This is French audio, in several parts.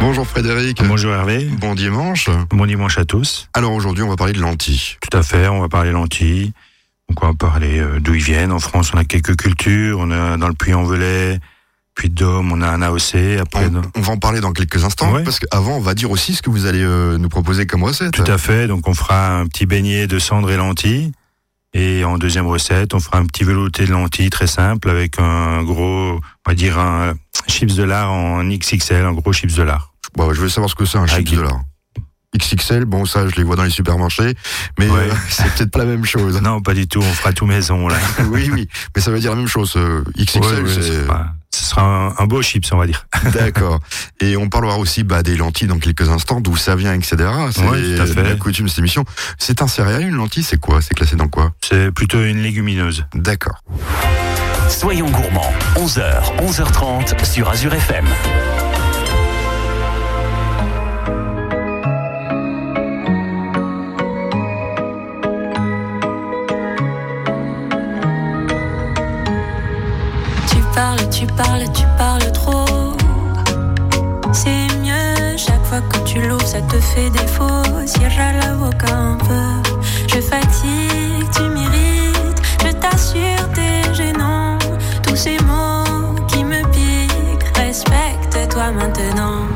Bonjour Frédéric. Bonjour Hervé. Bon dimanche. Bon dimanche à tous. Alors aujourd'hui, on va parler de lentilles. Tout à fait, on va parler lentilles. Donc on va parler euh, d'où ils viennent. En France, on a quelques cultures. On a dans le Puy-en-Velay, puis de Dôme, on a un AOC. Après, on, on, va en parler dans quelques instants. Ouais. Parce qu'avant, on va dire aussi ce que vous allez euh, nous proposer comme recette. Tout à fait. Donc on fera un petit beignet de cendre et lentilles. Et en deuxième recette, on fera un petit velouté de lentilles très simple avec un gros, on va dire un chips de lard en XXL, un gros chips de lard. Bon, je veux savoir ce que c'est un chips Ah, de lard. XXL, bon ça je les vois dans les supermarchés, mais Ouais. euh, c'est peut-être pas la même chose. Non, pas du tout. On fera tout maison là. oui, oui, mais ça veut dire la même chose. euh, XXL, Ouais, ouais, c'est ce sera, un, un beau chips, on va dire. d'accord. Et on parlera aussi bah, des lentilles dans quelques instants, d'où ça vient, etc. C'est Ouais, tout à fait. la coutume de cette émission. C'est un céréal, une lentille, c'est quoi? C'est classé dans quoi? C'est plutôt une légumineuse. D'accord. Soyons gourmands, 11h, 11h30 sur Azure FM. Tu parles, trop. C'est mieux, chaque fois que tu l'ouvres, ça te fait défaut. Cierra la boca un peu. Je fatigue, tu m'irrites. Je t'assure, t'es gênant. Tous ces mots qui me piquent, respecte-toi maintenant.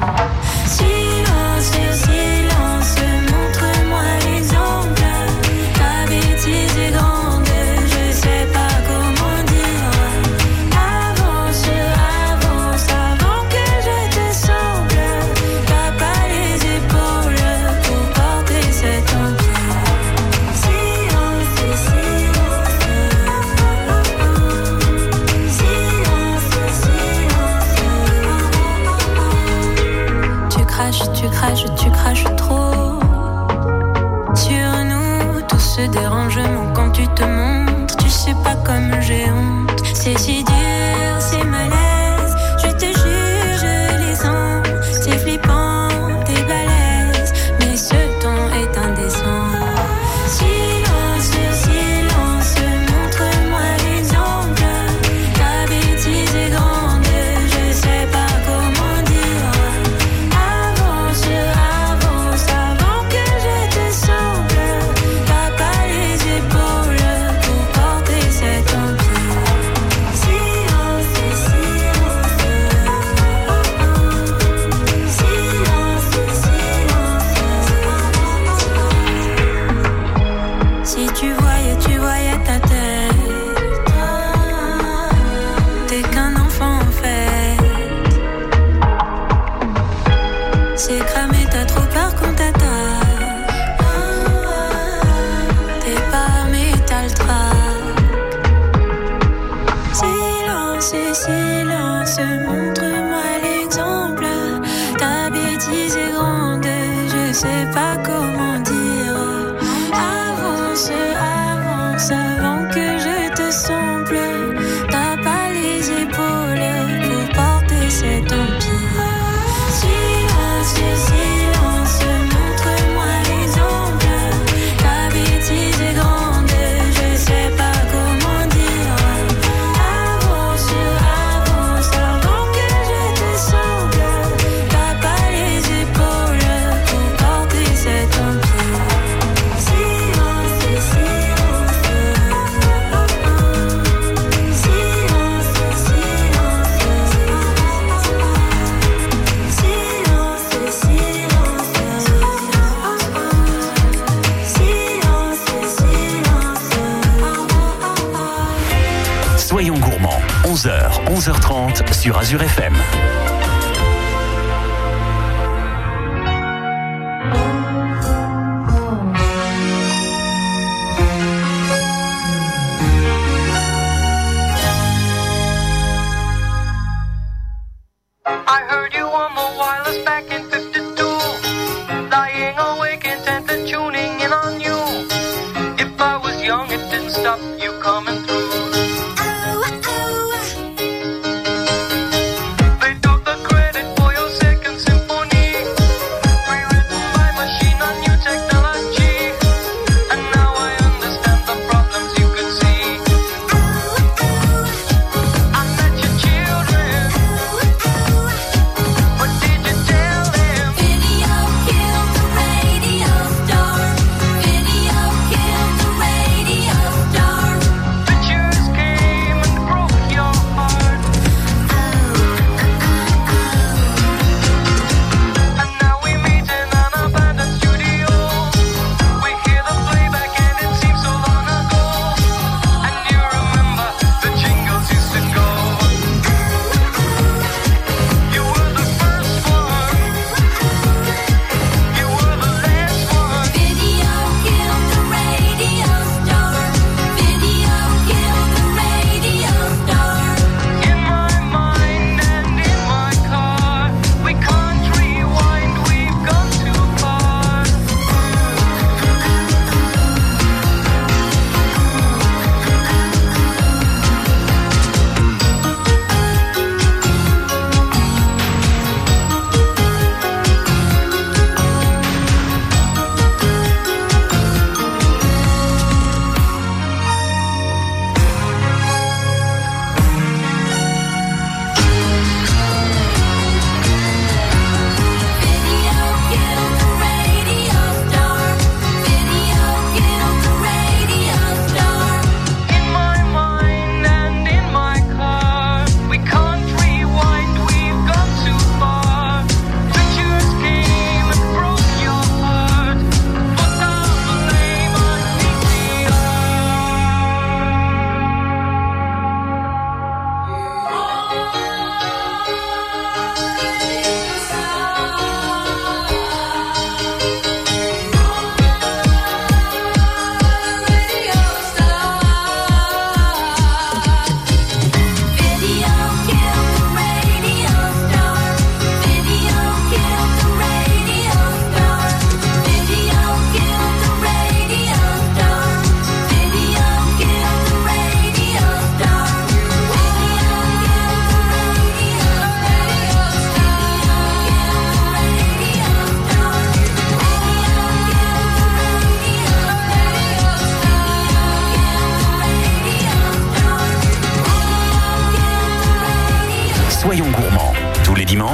Stop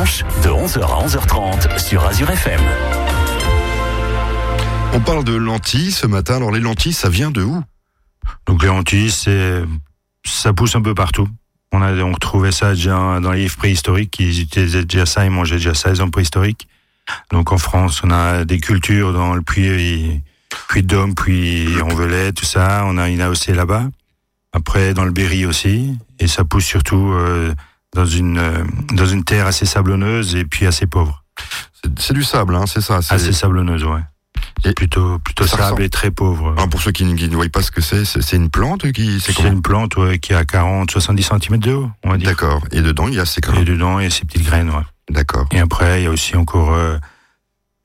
de 11h à 11h30 sur Azure FM. On parle de lentilles ce matin. Alors les lentilles, ça vient de où? Donc les lentilles, c'est, ça pousse un peu partout. On a, on retrouvait ça déjà dans les livres préhistoriques. Ils utilisaient déjà ça, ils mangeaient déjà ça, les hommes préhistoriques. Donc en France, on a des cultures dans le puits, puits de Dôme, puis Envelay, tout ça. On a une AOC là-bas. Après, dans le Berry aussi. Et ça pousse surtout euh, dans une euh, dans une terre assez sablonneuse et puis assez pauvre. C'est- du sable, hein, c'est ça. c'est- Assez sablonneuse, ouais. Et- plutôt plutôt Ça sable ressemble- et très pauvre. Alors, pour ceux qui, ne- qui ne voient pas ce que c'est, c'est une plante qui. C'est une plante ouais, qui a 40, 70 cm de haut, on va dire. D'accord. Et dedans, il y a ces Et grains. dedans, il y a ces petites graines, ouais. D'accord. Et après, il y a aussi encore euh,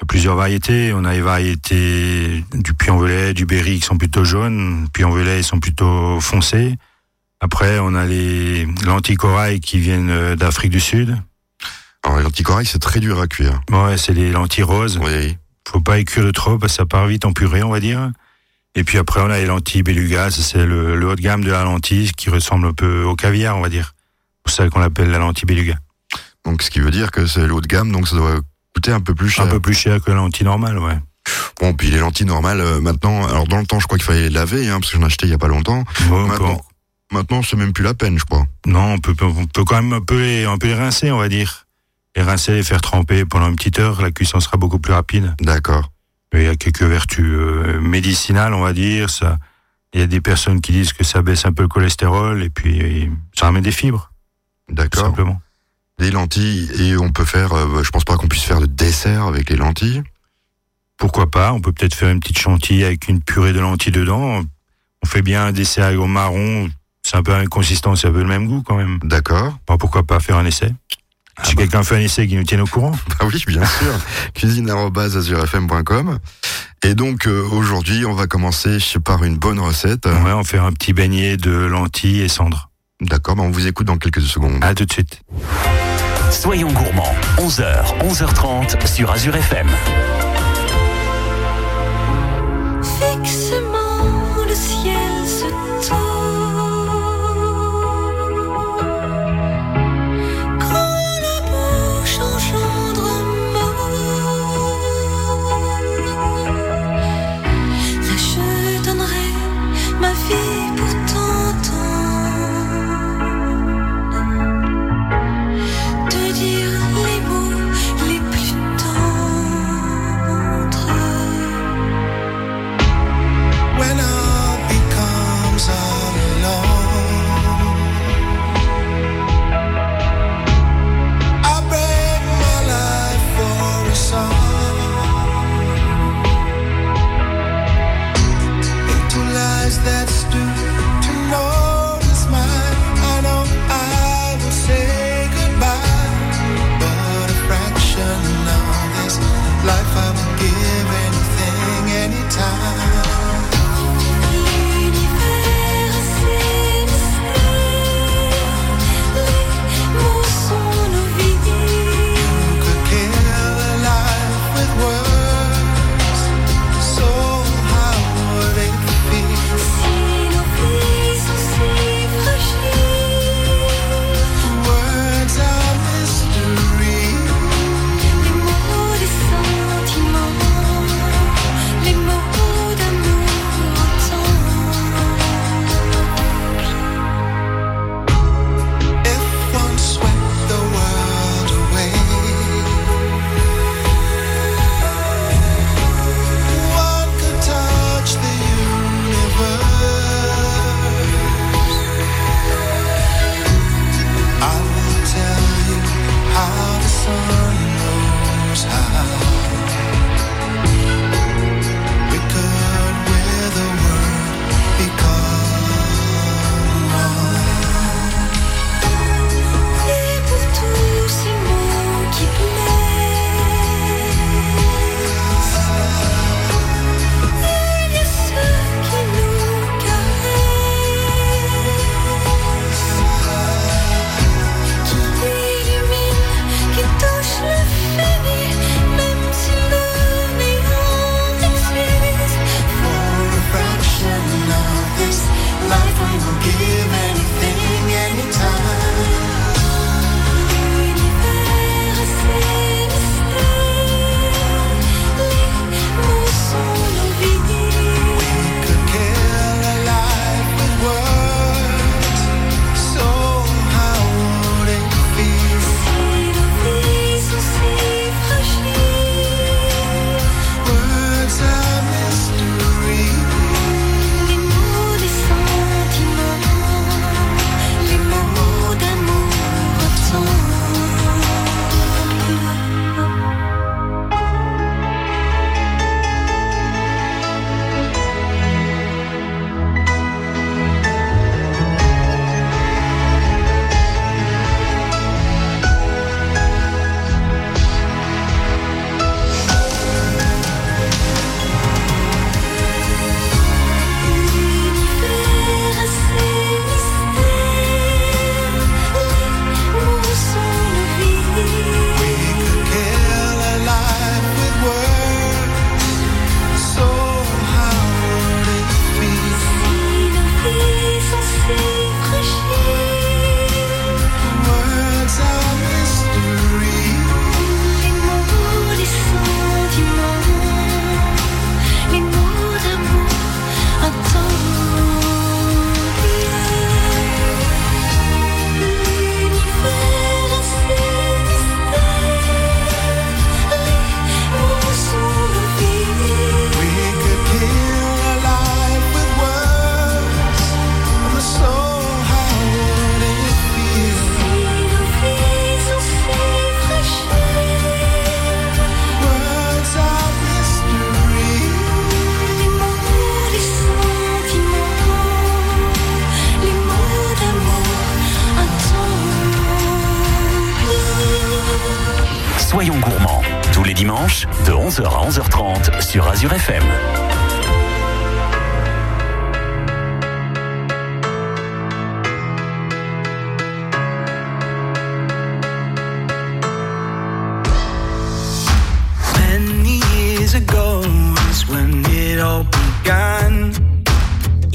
plusieurs variétés. On a les variétés du puy-en-velay, du berry qui sont plutôt jaunes. Puy-en-velay, sont plutôt foncés. Après, on a les lentilles corail qui viennent euh, d'Afrique du Sud. Alors, les lentilles corail, c'est très dur à cuire. Ouais, c'est les lentilles roses. Oui. Faut pas y cuire trop parce que ça part vite en purée, on va dire. Et puis après, on a les lentilles beluga. Ça, C'est le, le haut de gamme de la lentille qui ressemble un peu au caviar, on va dire. C'est ça qu'on l'appelle la lentille beluga. Donc, ce qui veut dire que c'est l'eau de gamme, donc ça doit coûter un peu plus cher. Un peu plus cher que la lentille normale, ouais. Bon, puis les lentilles normales, euh, maintenant, alors dans le temps, je crois qu'il fallait les laver, hein, parce que j'en ai acheté il y a pas longtemps. Ouais, on peut- Maintenant, maintenant c'est même plus la peine, je crois. Non, on peut, on peut quand même un peu, les, un peu les rincer, on va dire. Les rincer, les faire tremper pendant une petite heure, la cuisson sera beaucoup plus rapide. D'accord. Il y a quelques vertus euh, médicinales, on va dire. Ça, il y a des personnes qui disent que ça baisse un peu le cholestérol et puis ça ramène des fibres, D'accord. simplement. Des lentilles, et on peut faire, euh, je pense pas qu'on puisse faire de dessert avec les lentilles. Pourquoi pas On peut peut-être faire une petite chantilly avec une purée de lentilles dedans. On fait bien un dessert au marron. C'est un peu consistance, c'est un peu le même goût quand même. D'accord. Bon, pourquoi pas faire un essai? Si bah. quelqu'un fait un essai, qui nous tienne au courant. Ah oui, bien sûr. cuisine.azurfm.com. Et donc, euh, aujourd'hui, on va commencer par une bonne recette. Ouais, on fait un petit beignet de lentilles et cendres. D'accord, on vous écoute dans quelques secondes. À tout de suite. Soyons gourmands, 11h, 11h30 sur Azure FM. Ago is when it all began.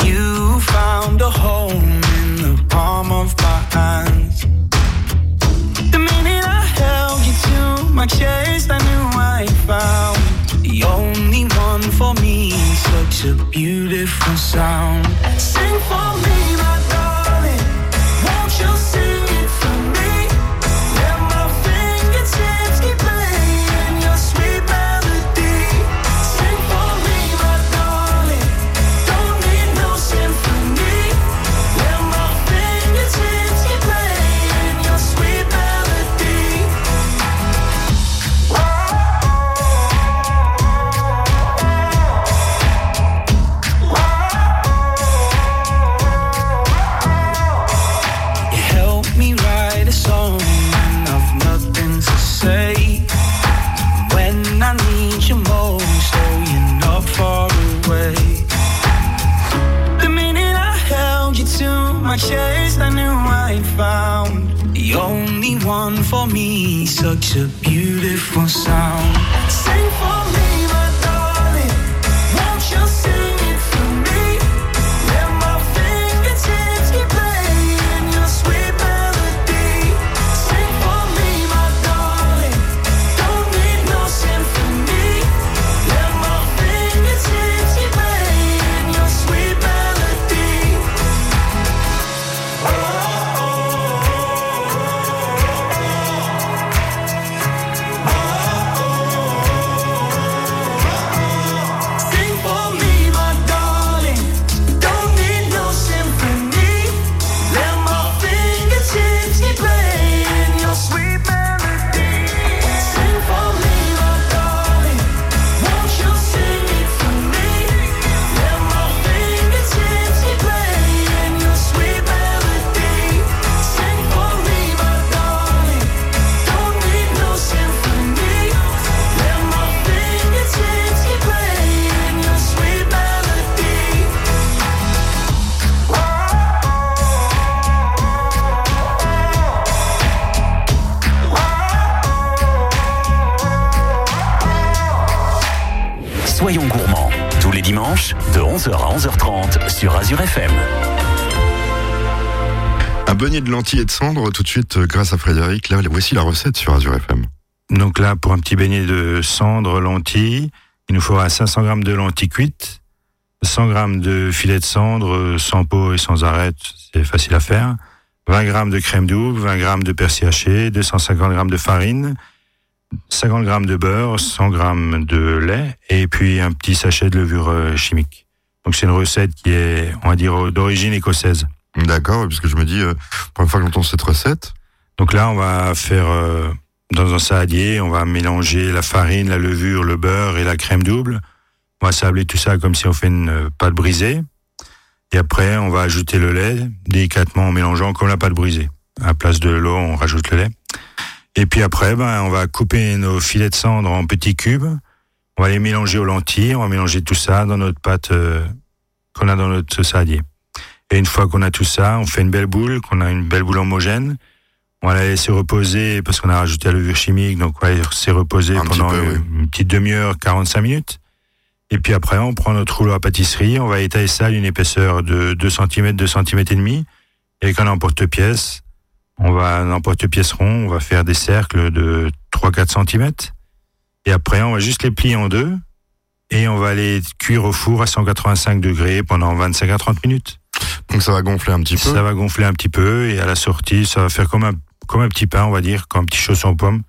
You found a home in the palm of my hands. The minute I held you to my chest, I knew I found the only one for me. Such a beautiful sound. Sing for me, my beignet de lentilles et de cendres, tout de suite, euh, grâce à Frédéric. Là, voici la recette sur Azure FM. Donc là, pour un petit beignet de cendres, lentilles, il nous faudra 500 grammes de lentilles cuites, 100 grammes de filet de cendre, euh, sans peau et sans arête, c'est facile à faire, 20 grammes de crème double, 20 grammes de persil haché, 250 grammes de farine, 50 grammes de beurre, 100 grammes de lait, et puis un petit sachet de levure euh, chimique. Donc c'est une recette qui est, on va dire, d'origine écossaise. D'accord, parce que je me dis, euh, une fois que j'entends cette recette, Donc là, on va faire euh, dans un saladier, on va mélanger la farine, la levure, le beurre et la crème double. On va sabler tout ça comme si on fait une euh, pâte brisée. Et après, on va ajouter le lait délicatement en mélangeant comme la pâte brisée. À la place de l'eau, on rajoute le lait. Et puis après, ben, on va couper nos filets de cendre en petits cubes. On va les mélanger aux lentilles. On va mélanger tout ça dans notre pâte euh, qu'on a dans notre saladier. Et une fois qu'on a tout ça, on fait une belle boule, qu'on a une belle boule homogène. On va la laisser reposer parce qu'on a rajouté la levure chimique, donc on va la laisser reposer Un petit pendant oui. une petite demi-heure, 45 minutes. Et puis après, on prend notre rouleau à pâtisserie, on va étaler ça d'une épaisseur de 2 cm, 2 cm et demi. Et quand on est en porte-pièce, on va, en porte-pièce rond, on va faire des cercles de 3-4 cm. Et après, on va juste les plier en deux. Et on va les cuire au four à 185 degrés pendant 25 à 30 minutes. donc ça va gonfler un petit peu. Ça va gonfler un petit peu et à la sortie, ça va faire comme un, comme un petit pain, on va dire, comme un petit chausson aux pommes.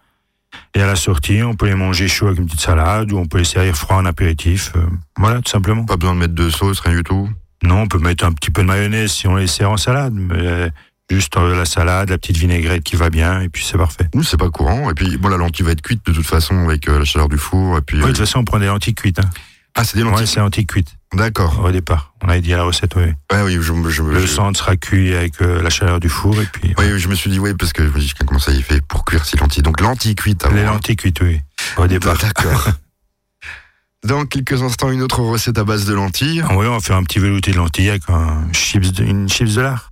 Et à la sortie, on peut les manger chaud avec une petite salade ou on peut les servir froid en apéritif. euh, voilà, tout simplement. Pas besoin de mettre de sauce, rien du tout. Non, on peut mettre un petit peu de mayonnaise si on les sert en salade, mais Juste euh, la salade, la petite vinaigrette qui va bien, et puis c'est parfait. Oui, c'est pas courant. Et puis, bon, la lentille va être cuite de toute façon avec euh, la chaleur du four. Et puis, oui, de euh, toute façon, on prend des lentilles cuites. Hein. Ah, c'est des lentilles ouais, c'est lentilles cuites. D'accord. Au départ, on avait dit à la recette, oui. Ouais, ah oui, je, je, le je... centre sera cuit avec euh, la chaleur du four et puis. Oui, ouais. je me suis dit, oui, parce que je me dis, comment ça y fait pour cuire ces lentilles? Donc lentilles cuites. Les hein. lentilles cuites, oui. Au départ. Ah, d'accord. Dans quelques instants, une autre recette à base de lentilles. Ah oui, on va faire un petit velouté de lentilles avec un chips une chips de lard.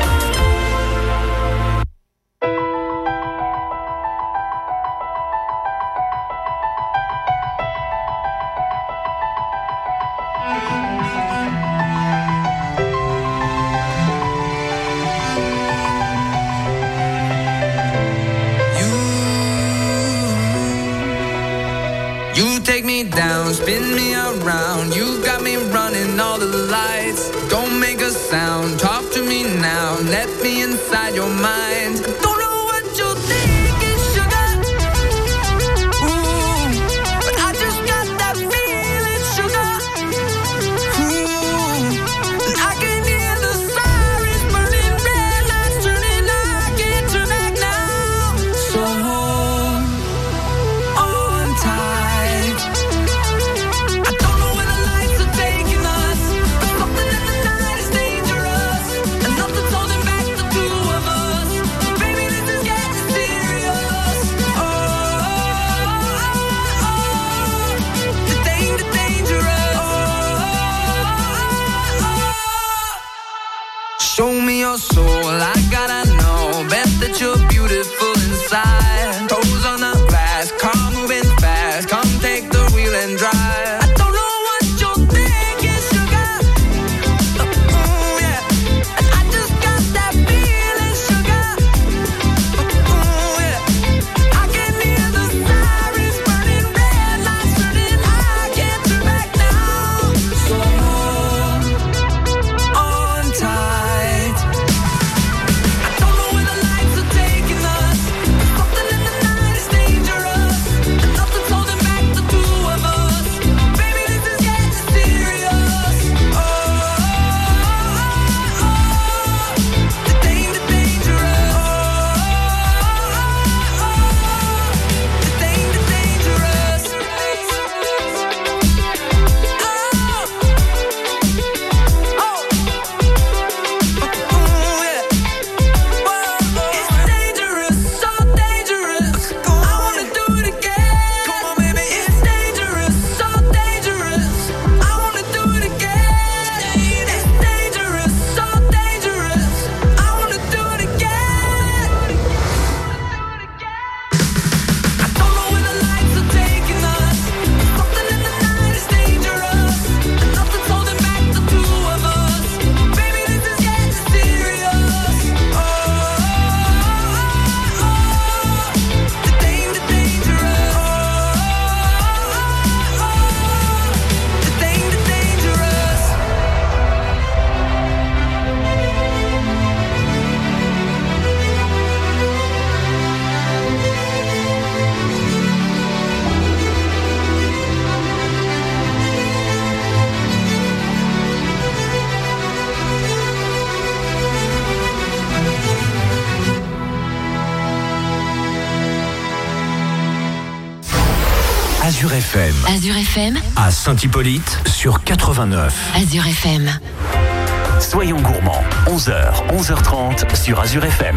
lights. Don't make a sound. Talk to me now. Let me inside your mind. Azure FM. Azure FM. À Saint-Hippolyte sur 89. Azure FM. Soyons gourmands, 11h, 11h30 sur Azure FM.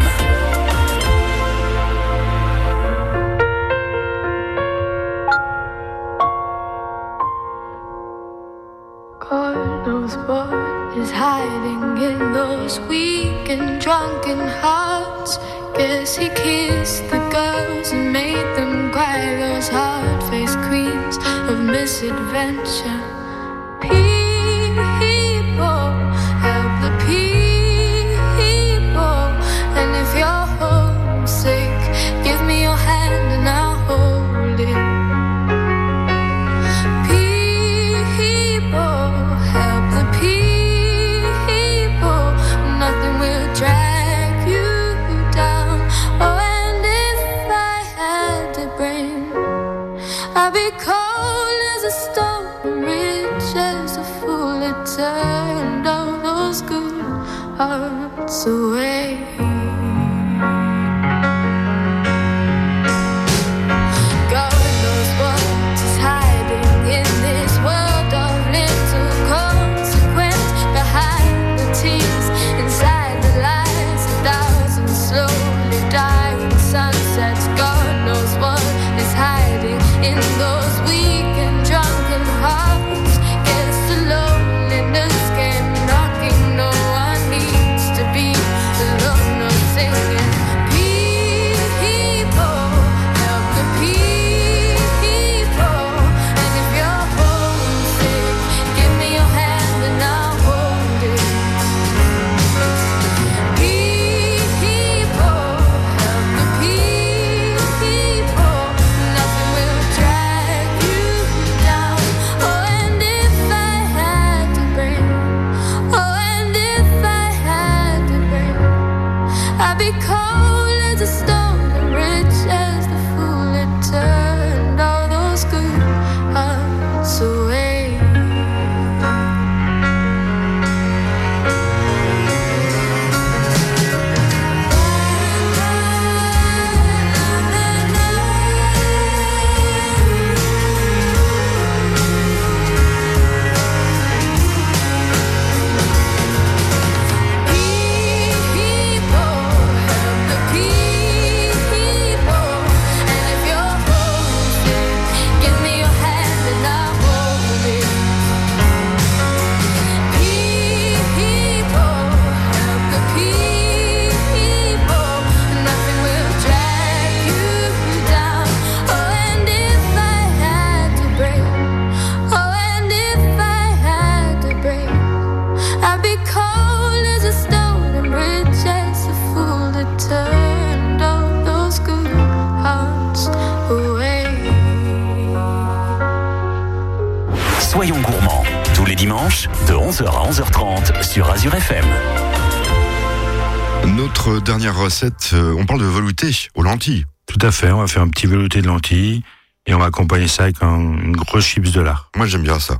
Dernière recette, euh, on parle de velouté aux lentilles. Tout à fait, on va faire un petit velouté de lentilles et on va accompagner ça avec un- une grosse chips de lard. Moi, j'aime bien ça.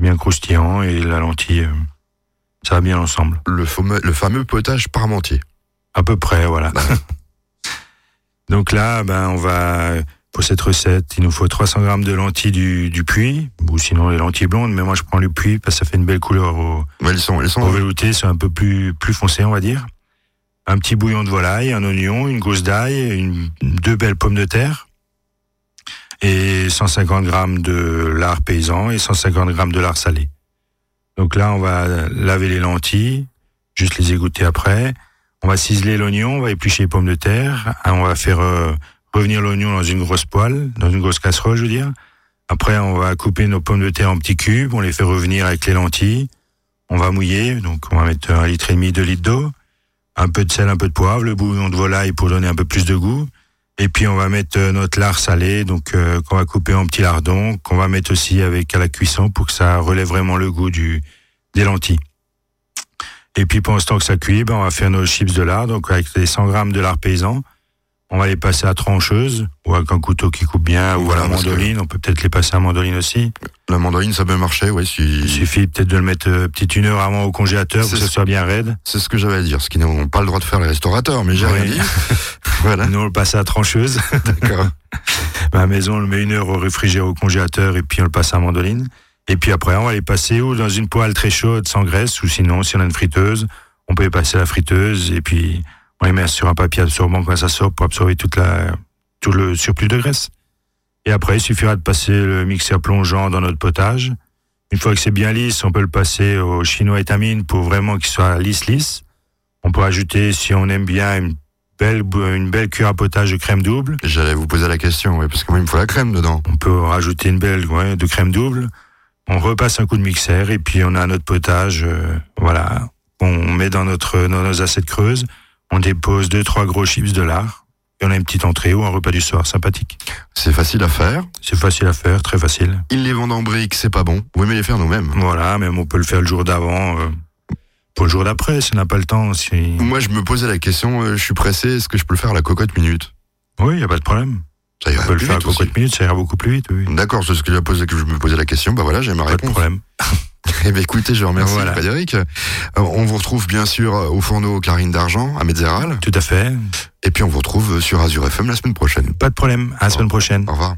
Bien croustillant et la lentille, euh, ça va bien ensemble. Le fameux, le fameux potage parmentier. À peu près, voilà. Donc là, ben, on va, pour cette recette, il nous faut 300 grammes de lentilles du, du puits, ou sinon les lentilles blondes, mais moi je prends le puits parce que ça fait une belle couleur au, Ouais, elles sont, elles sont. au velouté, c'est un peu plus, plus foncé, on va dire. Un petit bouillon de volaille, un oignon, une gousse d'ail, une, deux belles pommes de terre, et 150 grammes de lard paysan et 150 grammes de lard salé. Donc là, on va laver les lentilles, juste les égoutter après. On va ciseler l'oignon, on va éplucher les pommes de terre, hein, on va faire euh, revenir l'oignon dans une grosse poêle, dans une grosse casserole, je veux dire. Après, on va couper nos pommes de terre en petits cubes, on les fait revenir avec les lentilles. On va mouiller, donc on va mettre un litre et demi, deux litres d'eau, un peu de sel, un peu de poivre, le bouillon de volaille pour donner un peu plus de goût. Et puis on va mettre euh, notre lard salé, donc euh, qu'on va couper en petits lardons, qu'on va mettre aussi avec à la cuisson pour que ça relève vraiment le goût du des lentilles. Et puis pendant ce temps que ça cuit, ben, on va faire nos chips de lard, donc avec les 100 grammes de lard paysan. On va les passer à trancheuse ou avec un couteau qui coupe bien ou Voilà, à la que- mandoline. On peut peut-être les passer à la mandoline aussi. La mandarine, ça peut marcher. Il Si... suffit peut-être de le mettre euh, petite une heure avant au congélateur pour que ce soit bien raide. C'est ce que j'avais à dire. Ce qu'ils n'ont pas le droit de faire les restaurateurs, mais j'ai Oui. rien dit. voilà. Nous on le passe à la trancheuse. D'accord. à la maison, on le met une heure au réfrigérateur au congélateur et puis on le passe à la mandoline. Et puis après, on va les passer ou dans une poêle très chaude sans graisse ou sinon, si on a une friteuse, on peut les passer à la friteuse et puis on les met sur un papier absorbant quand ça sort pour absorber toute la, tout le surplus de graisse. Et après, il suffira de passer le mixeur plongeant dans notre potage. Une fois que c'est bien lisse, on peut le passer au chinois étamine pour vraiment qu'il soit lisse lisse. On peut ajouter, si on aime bien, une belle, une belle cuillère à potage de crème double. J'allais vous poser la question, ouais, parce que moi, il me faut la crème dedans. On peut rajouter une belle ouais, de crème double. On repasse un coup de mixeur et puis on a notre potage. euh, voilà. On met dans notre dans nos assiettes creuses. On dépose deux trois gros chips de lard. Et on a une petite entrée ou un repas du soir sympathique. C'est facile à faire. C'est facile à faire, très facile. Ils les vendent en briques, c'est pas bon. Vous aimez les faire nous-mêmes. Voilà, même on peut le faire le jour d'avant. euh, pour le jour d'après, si on n'a pas le temps. Si... Moi, je me posais la question, euh, je suis pressé, est-ce que je peux le faire à la cocotte minute? Oui, il n'y a pas de problème. Ça On ira peut le plus faire à vite aussi. cocotte minute, ça ira beaucoup plus vite. Oui. D'accord, c'est ce que, je me posais la question. Bah voilà, j'ai ma Pas de problème. Eh ben, écoutez, je remercie Voilà. Frédéric. Euh, on vous retrouve bien sûr au fourneau Clarine d'Argent à Metzeral. Tout à fait. Et puis on vous retrouve sur Azure FM la semaine prochaine. Pas de problème. À la semaine prochaine. Au revoir.